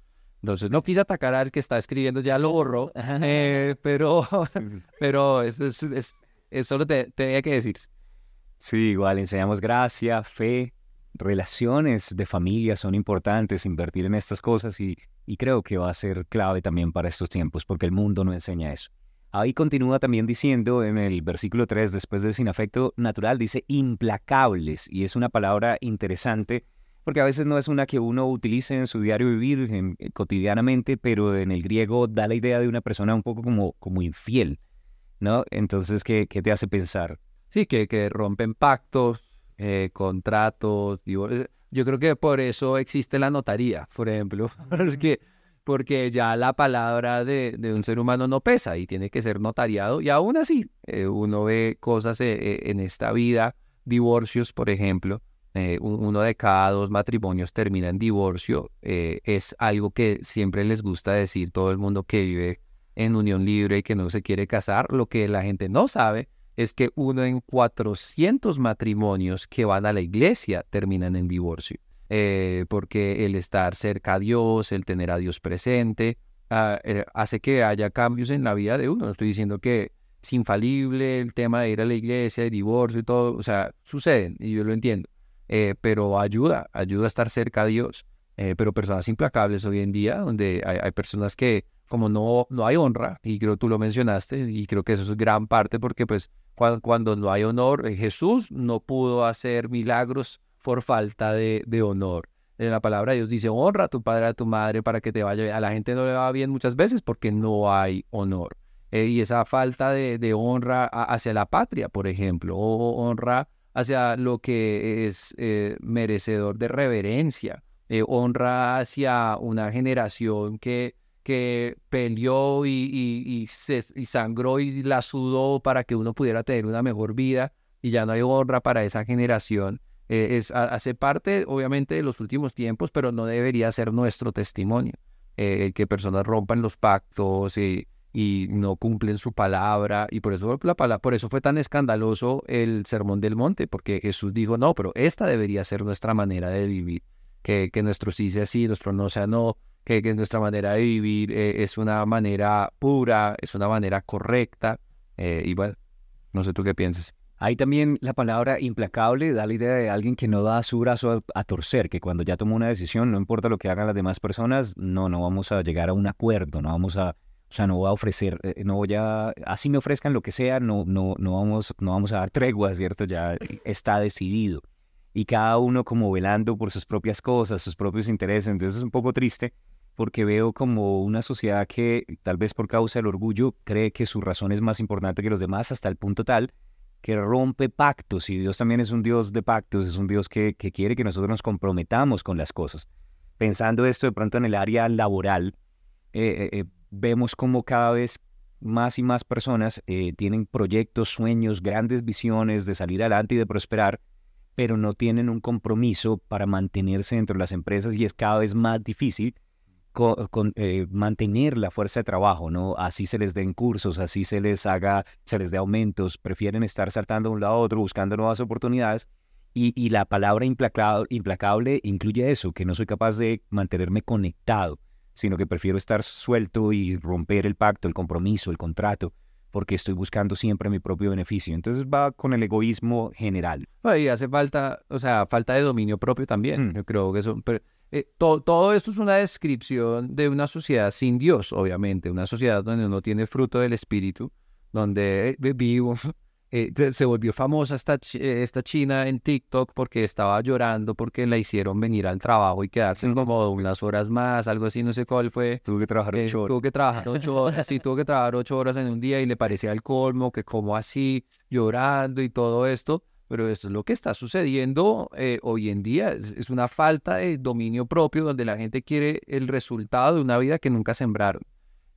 Entonces no quise atacar al que está escribiendo, ya lo borró, eh, pero, pero es, es, es- es solo te, tenía que decir. Sí, igual enseñamos gracia, fe, relaciones de familia son importantes, invertir en estas cosas y, y creo que va a ser clave también para estos tiempos porque el mundo no enseña eso. Ahí continúa también diciendo en el versículo 3, después de sin afecto natural, dice implacables y es una palabra interesante porque a veces no es una que uno utilice en su diario vivir en- eh, cotidianamente, pero en el griego da la idea de una persona un poco como, como infiel, ¿no? Entonces, ¿qué, qué te hace pensar? Sí, que, que rompen pactos, eh, contratos, divor- Yo creo que por eso existe la notaría, por ejemplo, porque, porque ya la palabra de, de un ser humano no pesa y tiene que ser notariado. Y aún así, eh, uno ve cosas eh, en esta vida, divorcios, por ejemplo, eh, un- uno de cada dos matrimonios termina en divorcio. eh, es algo que siempre les gusta decir todo el mundo que vive en unión libre y que no se quiere casar. Lo que la gente no sabe es que uno en 400 matrimonios que van a la iglesia terminan en divorcio. Eh, porque el estar cerca a Dios, el tener a Dios presente, ah, eh, hace que haya cambios en la vida de uno. No estoy diciendo que es infalible el tema de ir a la iglesia, el divorcio y todo, o sea, suceden y yo lo entiendo, eh, pero ayuda, ayuda a estar cerca a Dios. pero personas implacables hoy en día, donde hay, personas que como no, no hay honra, y creo tú lo mencionaste, y creo que eso es gran parte porque pues cuando, no hay honor, eh, Jesús no pudo hacer milagros por falta de, de honor. En la palabra de Dios dice, honra a tu padre, a tu madre para que te vaya bien. A la gente no le va bien muchas veces porque no hay honor. Eh, y esa falta de, de, honra hacia la patria, por ejemplo, o honra hacia lo que es eh, merecedor de reverencia, honra hacia una generación que que peleó y, se, sangró y la sudó para que uno pudiera tener una mejor vida y ya no hay honra para esa generación. Eh, es, hace parte, obviamente, de los últimos tiempos, pero no debería ser nuestro testimonio. Eh, que personas rompan los pactos y, y, no cumplen su palabra. Y por eso, la palabra, por eso fue tan escandaloso el Sermón del Monte, porque Jesús dijo, no, pero esta debería ser nuestra manera de vivir. Que, que nuestro sí sea sí, nuestro no sea no, que, nuestra manera de vivir eh, es una manera pura, es una manera correcta. Eh, y bueno, no sé tú qué piensas. Ahí también la palabra implacable da la idea de alguien que no da su brazo a, torcer, que cuando ya tomó una decisión, no importa lo que hagan las demás personas, no, no vamos a llegar a un acuerdo, no vamos a, o sea, no voy a ofrecer, eh, no voy a, así me ofrezcan lo que sea, no, no, no vamos, no vamos a dar tregua, ¿cierto? Ya está decidido. Y cada uno como velando por sus propias cosas, sus propios intereses, entonces es un poco triste porque veo como una sociedad que tal vez por causa del orgullo cree que su razón es más importante que los demás hasta el punto tal que rompe pactos y Dios también es un Dios de pactos, es un Dios que, quiere que nosotros nos comprometamos con las cosas. Pensando esto de pronto en el área laboral, eh, eh, eh, vemos como cada vez más y más personas tienen proyectos, sueños, grandes visiones de salir adelante y de prosperar, pero no tienen un compromiso para mantenerse dentro de las empresas y es cada vez más difícil con, eh, mantener la fuerza de trabajo, ¿no? Así se les den cursos, así se les haga, se les dé aumentos, prefieren estar saltando de un lado a otro buscando nuevas oportunidades. Y, y la palabra implacable, implacable incluye eso, que no soy capaz de mantenerme conectado, sino que prefiero estar suelto y romper el pacto, el compromiso, el contrato, porque estoy buscando siempre mi propio beneficio. Entonces va con el egoísmo general. Y hace falta, o sea, falta de dominio propio también. Mm. Yo creo que eso... Eh, todo esto es una descripción de una sociedad sin Dios, obviamente, una sociedad donde no tiene fruto del Espíritu, donde eh, vivo, eh, se volvió famosa esta, esta china en TikTok porque estaba llorando porque la hicieron venir al trabajo y quedarse como unas horas más, algo así, no sé cuál fue. Tuvo que trabajar ocho horas. Tuvo que trabajar ocho horas, sí, tuvo que trabajar ocho horas en un día y le parecía el colmo que como así, llorando y todo esto. Pero esto es lo que está sucediendo eh, hoy en día. Es, una falta de dominio propio donde la gente quiere el resultado de una vida que nunca sembraron.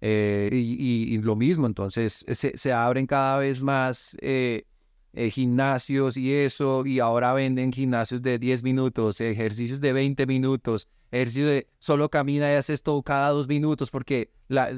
Eh, y, lo mismo, entonces se, abren cada vez más eh, gimnasios y eso, y ahora venden gimnasios de 10 minutos, ejercicios de 20 minutos, ejercicio de solo camina y haces todo cada dos minutos, porque la,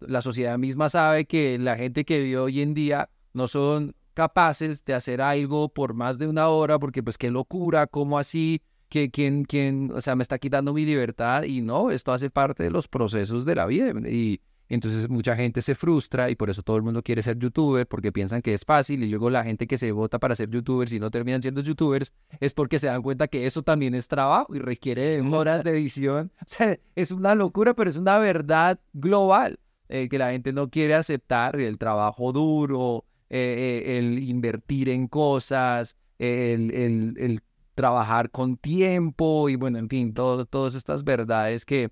la sociedad misma sabe que la gente que vive hoy en día no son capaces de hacer algo por más de una hora, porque pues qué locura, cómo así, que quién, quién, o sea, me está quitando mi libertad y no, esto hace parte de los procesos de la vida y entonces mucha gente se frustra y por eso todo el mundo quiere ser youtuber porque piensan que es fácil y luego la gente que se vota para ser youtubers y no terminan siendo youtubers es porque se dan cuenta que eso también es trabajo y requiere horas de edición. O sea, es una locura, pero es una verdad global eh, que la gente no quiere aceptar el trabajo duro, eh, eh, el invertir en cosas, el, el, trabajar con tiempo y bueno, en fin, todas estas verdades que,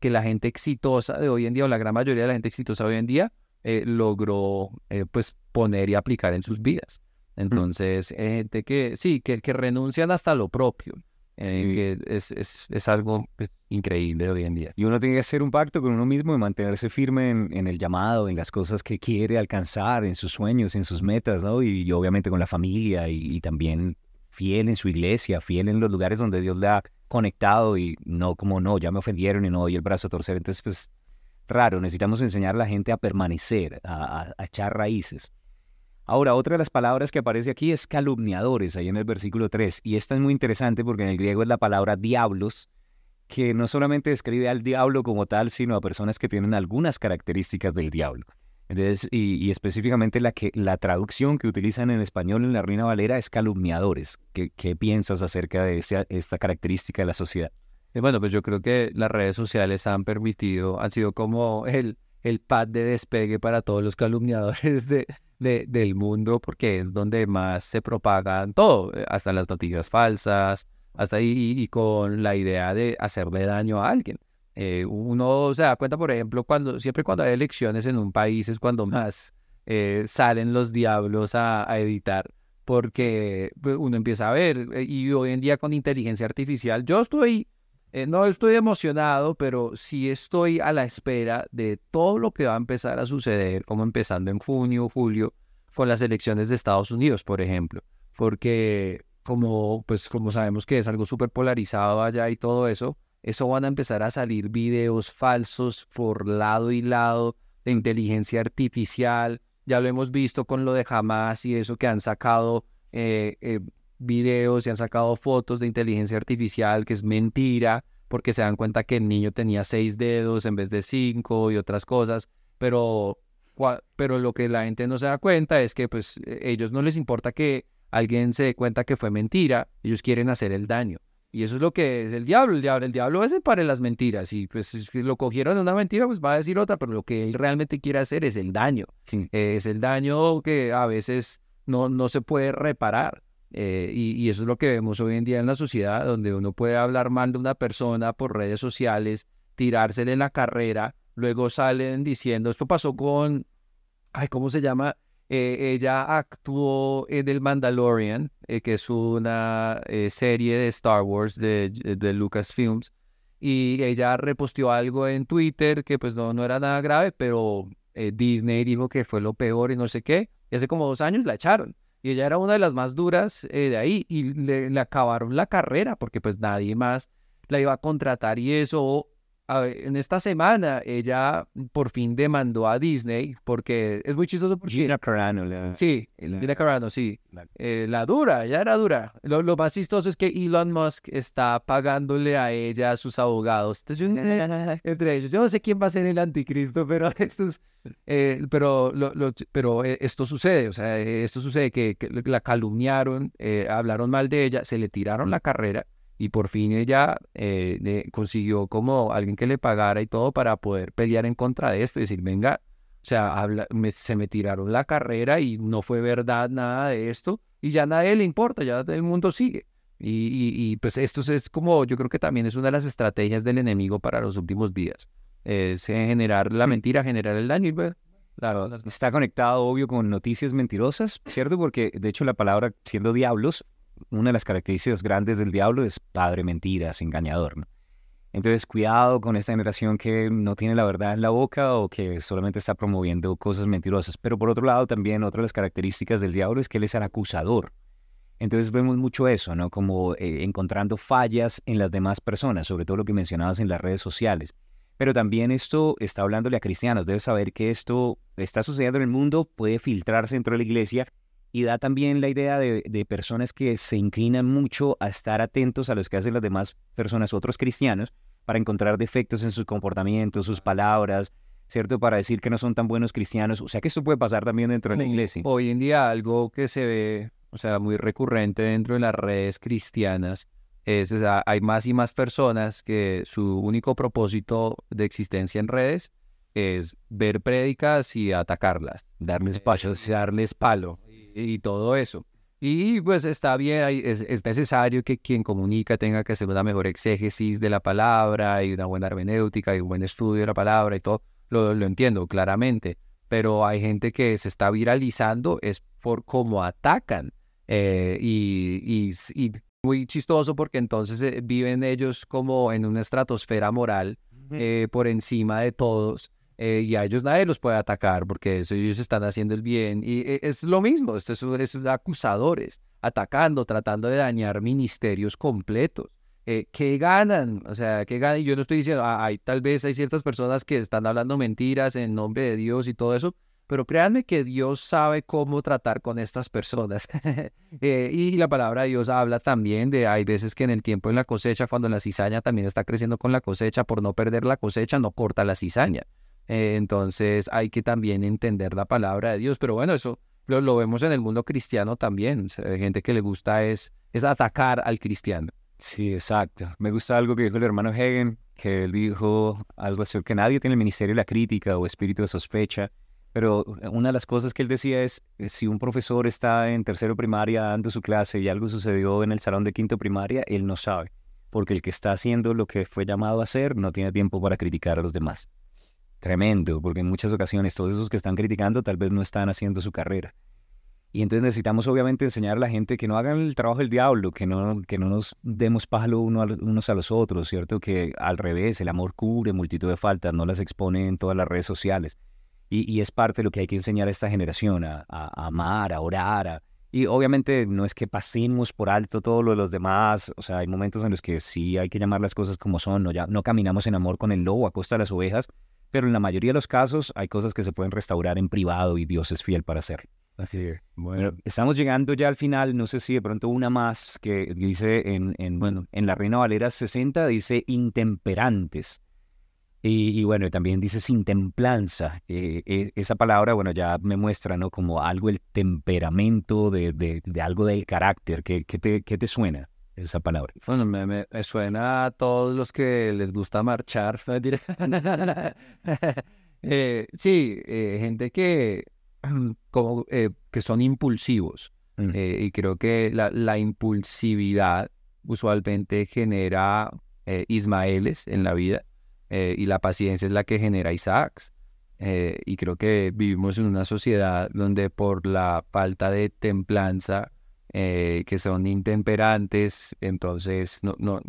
que la gente exitosa de hoy en día o la gran mayoría de la gente exitosa hoy en día eh, logró pues poner y aplicar en sus vidas. Mm. Entonces, gente que sí, que, que renuncian hasta lo propio. Eh, es, es, es, algo pues, increíble hoy en día. Y uno tiene que hacer un pacto con uno mismo y mantenerse firme en, en, el llamado, en las cosas que quiere alcanzar, en sus sueños, en sus metas, ¿no? Y, obviamente con la familia y, también fiel en su iglesia, fiel en los lugares donde Dios le ha conectado y no como no, ya me ofendieron y no doy el brazo a torcer. Entonces, pues, raro, necesitamos enseñar a la gente a permanecer, a, a echar raíces. Ahora, otra de las palabras que aparece aquí es calumniadores, ahí en el versículo 3. Y esta es muy interesante porque en el griego es la palabra diablos, que no solamente describe al diablo como tal, sino a personas que tienen algunas características del diablo. Entonces, y, específicamente la, que, la traducción que utilizan en español en la Reina Valera es calumniadores. ¿Qué, piensas acerca de esta característica de la sociedad? bueno, pues yo creo que las redes sociales han permitido, han sido como el, el pad de despegue para todos los calumniadores de, del mundo, porque es donde más se propagan todo, eh, hasta las noticias falsas, hasta ahí, y, con la idea de hacerle daño a alguien. Eh, uno se da cuenta, por ejemplo, cuando siempre cuando hay elecciones en un país es cuando más eh, salen los diablos a, editar porque pues, uno empieza a ver, y hoy en día con inteligencia artificial, yo estoy eh, no estoy emocionado, pero sí estoy a la espera de todo lo que va a empezar a suceder, como empezando en junio, julio, con las elecciones de Estados Unidos, por ejemplo. Porque como, pues, como sabemos que es algo súper polarizado allá y todo eso, eso van a empezar a salir videos falsos por lado y lado de inteligencia artificial. Ya lo hemos visto con lo de Hamas y eso que han sacado eh, eh, videos y han sacado fotos de inteligencia artificial, que es mentira, porque se dan cuenta que el niño tenía seis dedos en vez de cinco y otras cosas, pero, pero lo que la gente no se da cuenta es que pues e, ellos no les importa que alguien se dé cuenta que fue mentira, ellos quieren hacer el daño. Y eso es lo que es el diablo. El diablo, el diablo es el para las mentiras. Y pues si lo cogieron de una mentira, pues va a decir otra, pero lo que él realmente quiere hacer es el daño. es el daño que a veces no, no se puede reparar. Eh, y, eso es lo que vemos hoy en día en la sociedad, donde uno puede hablar mal de una persona por redes sociales, tirársele en la carrera, luego salen diciendo, esto pasó con, ay, ¿cómo se llama? Eh, ella actuó en El Mandalorian, eh, que es una serie de Star Wars de, de Lucasfilms, y ella reposteó algo en Twitter que pues no, no era nada grave, pero Disney dijo que fue lo peor y no sé qué, y hace como dos años la echaron y ella era una de las más duras eh, de ahí y le, acabaron la carrera porque pues nadie más la iba a contratar y eso en esta semana ella por fin demandó a Disney porque es muy chistoso porque... Gina Carano. La, sí, Gina Carano, sí. La, eh, la dura, ya era dura. Lo, lo, más chistoso es que Elon Musk está pagándole a ella, a sus abogados. entre ellos, yo no sé quién va a ser el anticristo, pero esto es... Eh, pero, lo, pero eh, esto sucede, o sea, esto sucede que, que la calumniaron, hablaron mal de ella, se le tiraron la carrera y por fin ella eh, consiguió como alguien que le pagara y todo para poder pelear en contra de esto y decir, venga, o sea, se me tiraron la carrera y no fue verdad nada de esto y ya a nadie le importa, ya el mundo sigue. Y, pues esto es como, yo creo que también es una de las estrategias del enemigo para los últimos días, es generar la mentira, generar el daño y pues, Claro, está conectado, obvio, con noticias mentirosas, ¿cierto? Porque de hecho la palabra siendo diablos una de las características grandes del diablo es padre mentiras, engañador. ¿no? Entonces, cuidado con esta generación que no tiene la verdad en la boca o que solamente está promoviendo cosas mentirosas. Pero por otro lado, también otra de las características del diablo es que él es el acusador. Entonces vemos mucho eso, ¿no? Como eh, encontrando fallas en las demás personas, sobre todo lo que mencionabas en las redes sociales. Pero también esto está hablándole a cristianos. Debes saber que esto está sucediendo en el mundo, puede filtrarse dentro de la iglesia y da también la idea de, personas que se inclinan mucho a estar atentos a los que hacen las demás personas, otros cristianos, para encontrar defectos en su comportamiento, sus palabras, ¿cierto? Para decir que no son tan buenos cristianos. O sea que esto puede pasar también dentro de la iglesia. Hoy en día algo que se ve, o sea, muy recurrente dentro de las redes cristianas es, o sea, hay más y más personas que su único propósito de existencia en redes es ver prédicas y atacarlas, darles, paso, darles palo y todo eso. Y pues está bien, es, necesario que quien comunica tenga que hacer una mejor exégesis de la palabra y una buena hermenéutica y un buen estudio de la palabra y todo, lo, entiendo claramente, pero hay gente que se está viralizando es por cómo atacan eh, y, y, muy chistoso porque entonces eh, viven ellos como en una estratosfera moral eh, por encima de todos eh, y a ellos nadie los puede atacar porque ellos están haciendo el bien. Y eh, es lo mismo, estos son acusadores atacando, tratando de dañar ministerios completos. Eh, ¿Qué ganan? O sea, ¿qué ganan? Yo no estoy diciendo, ah, hay, tal vez hay ciertas personas que están hablando mentiras en nombre de Dios y todo eso, pero créanme que Dios sabe cómo tratar con estas personas. Eh, y la palabra de Dios habla también de, hay veces que en el tiempo de la cosecha, cuando la cizaña también está creciendo con la cosecha, por no perder la cosecha, no corta la cizaña. Eh, entonces hay que también entender la palabra de Dios, pero bueno, eso lo, vemos en el mundo cristiano también. hay gente que le gusta es, atacar al cristiano. Sí, exacto. Me gusta algo que dijo el hermano Hagen, que él dijo algo así, que nadie tiene el ministerio de la crítica o espíritu de sospecha, pero una de las cosas que él decía es, eh, si un profesor está en tercero primaria dando su clase y algo sucedió en el salón de quinto primaria, él no sabe, porque el que está haciendo lo que fue llamado a hacer no tiene tiempo para criticar a los demás. Tremendo, porque en muchas ocasiones todos esos que están criticando tal vez no están haciendo su carrera. Y entonces necesitamos obviamente enseñar a la gente que no hagan el trabajo del diablo, que no, que no nos demos palo uno unos a los otros, ¿cierto? Que al revés, el amor cubre multitud de faltas, no las expone en todas las redes sociales. Y, es parte de lo que hay que enseñar a esta generación, a, amar, a orar. Y obviamente no es que pasemos por alto todo lo de los demás, o sea, hay momentos en los que sí hay que llamar las cosas como son, no, ya, no caminamos en amor con el lobo a costa de las ovejas, pero en la mayoría de los casos hay cosas que se pueden restaurar en privado y Dios es fiel para hacerlo. Así es. Bueno, estamos llegando ya al final, no sé si de pronto una más que dice en, en bueno, en la Reina Valera 60 dice intemperantes. Y, bueno, también dice sin templanza. Eh, eh, esa palabra, bueno, ya me muestra, ¿no? Como algo el temperamento de, de, algo del carácter. ¿Qué, qué, te, ¿Qué, te, suena esa palabra? Bueno, me, me, suena a todos los que les gusta marchar. eh, sí, eh, gente que, como, que son impulsivos. Mm. y creo que la, la impulsividad usualmente genera Ismaeles en la vida. Eh, y la paciencia es la que genera Isaacs. Eh, y creo que vivimos en una sociedad donde por la falta de templanza, eh, que son intemperantes, entonces no, no,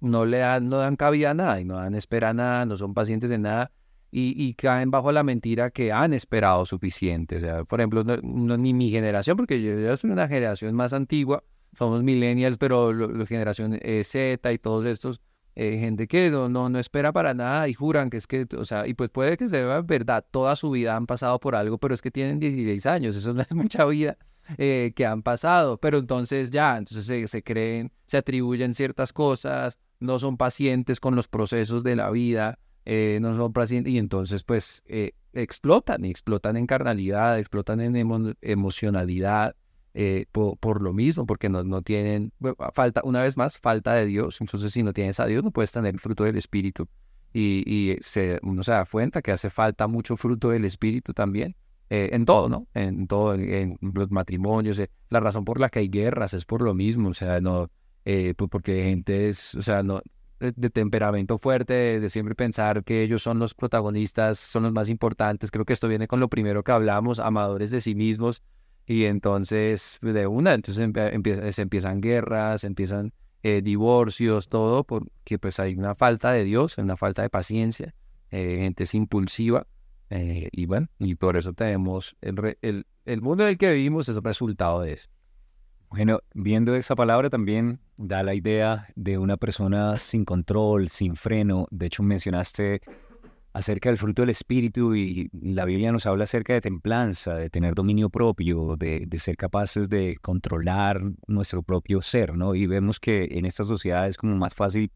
no le dan, no dan cabida a nada y no dan espera nada, no son pacientes de nada y, caen bajo la mentira que han esperado suficiente. O sea, por ejemplo, no, ni mi generación, porque yo, soy una generación más antigua, somos millennials, pero la generación Z y todos estos eh, gente que no, no, espera para nada y juran que es que, o sea, y pues puede que sea verdad, toda su vida han pasado por algo, pero es que tienen 16 años, eso no es mucha vida eh, que han pasado, pero entonces ya, entonces se, creen, se atribuyen ciertas cosas, no son pacientes con los procesos de la vida, eh, no son pacientes, y entonces pues explotan, explotan en carnalidad, explotan en emocionalidad, eh, por, lo mismo, porque no, no tienen, falta, una vez más, falta de Dios. Entonces, si no tienes a Dios, no puedes tener el fruto del Espíritu. Y, y se, uno se da cuenta que hace falta mucho fruto del Espíritu también. Eh, en todo, ¿no? En todo, en, los matrimonios. Eh, la razón por la que hay guerras es por lo mismo, o sea, no, pues porque gente es, o sea, no, de temperamento fuerte, de, siempre pensar que ellos son los protagonistas, son los más importantes. Creo que esto viene con lo primero que hablamos, amadores de sí mismos, y entonces, de una, entonces se empiezan guerras, empiezan eh, divorcios, todo, porque pues hay una falta de Dios, una falta de paciencia, eh, gente es impulsiva, eh, y bueno, y por eso tenemos el, el, el mundo en el que vivimos es el resultado de eso. Bueno, viendo esa palabra también da la idea de una persona sin control, sin freno. De hecho, mencionaste acerca del fruto del Espíritu y, la Biblia nos habla acerca de templanza, de tener dominio propio, de, ser capaces de controlar nuestro propio ser, ¿no? Y vemos que en esta sociedad es como más fácil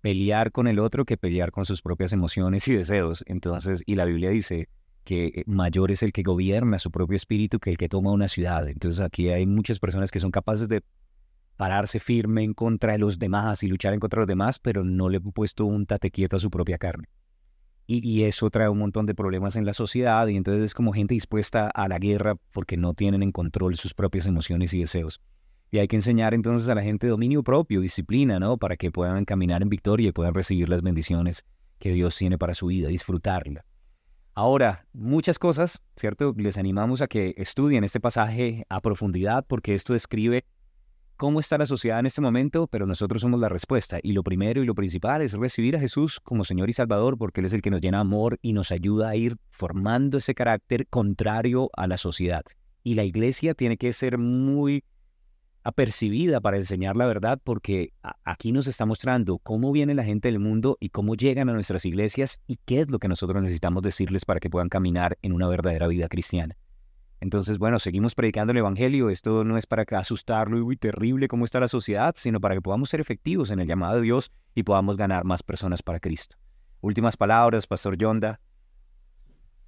pelear con el otro que pelear con sus propias emociones y deseos. Entonces, y la Biblia dice que mayor es el que gobierna su propio espíritu que el que toma una ciudad. Entonces aquí hay muchas personas que son capaces de pararse firme en contra de los demás y luchar en contra de los demás, pero no le han puesto un tate quieto a su propia carne y, eso trae un montón de problemas en la sociedad y entonces es como gente dispuesta a la guerra porque no tienen en control sus propias emociones y deseos. Y hay que enseñar entonces a la gente dominio propio, disciplina, ¿no? Para que puedan caminar en victoria y puedan recibir las bendiciones que Dios tiene para su vida, disfrutarla. Ahora, muchas cosas, ¿cierto? Les animamos a que estudien este pasaje a profundidad porque esto describe cómo está la sociedad en este momento, pero nosotros somos la respuesta. Y lo primero y lo principal es recibir a Jesús como Señor y Salvador, porque Él es el que nos llena amor y nos ayuda a ir formando ese carácter contrario a la sociedad. Y la iglesia tiene que ser muy apercibida para enseñar la verdad, porque aquí nos está mostrando cómo viene la gente del mundo y cómo llegan a nuestras iglesias y qué es lo que nosotros necesitamos decirles para que puedan caminar en una verdadera vida cristiana. Entonces, bueno, seguimos predicando el Evangelio. Esto no es para asustarlo y terrible cómo está la sociedad, sino para que podamos ser efectivos en el llamado de Dios y podamos ganar más personas para Cristo. Últimas palabras, Pastor Yonda.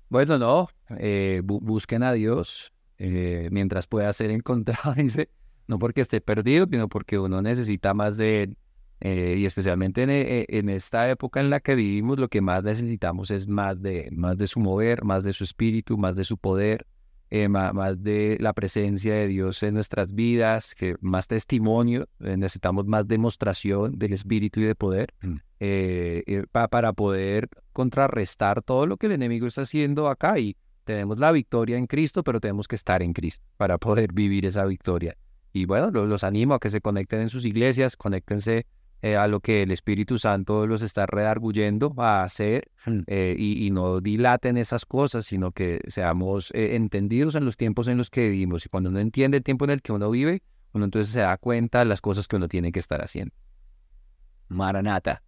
Bueno, no, eh, busquen a Dios eh, mientras pueda ser encontrado, no porque esté perdido, sino porque uno necesita más de Él. Eh, y especialmente en, esta época en la que vivimos, lo que más necesitamos es más de, más de su mover, más de su espíritu, más de su poder, eh, más, de la presencia de Dios en nuestras vidas, que más testimonio, eh, necesitamos más demostración del espíritu y de poder mm. eh, para poder contrarrestar todo lo que el enemigo está haciendo acá. Y tenemos la victoria en Cristo, pero tenemos que estar en Cristo para poder vivir esa victoria. Y bueno, los animo a que se conecten en sus iglesias, conéctense eh, a lo que el Espíritu Santo los está redarguyendo a hacer mm. eh, y, no dilaten esas cosas, sino que seamos eh, entendidos en los tiempos en los que vivimos. Y cuando uno entiende el tiempo en el que uno vive, uno entonces se da cuenta de las cosas que uno tiene que estar haciendo. Maranata.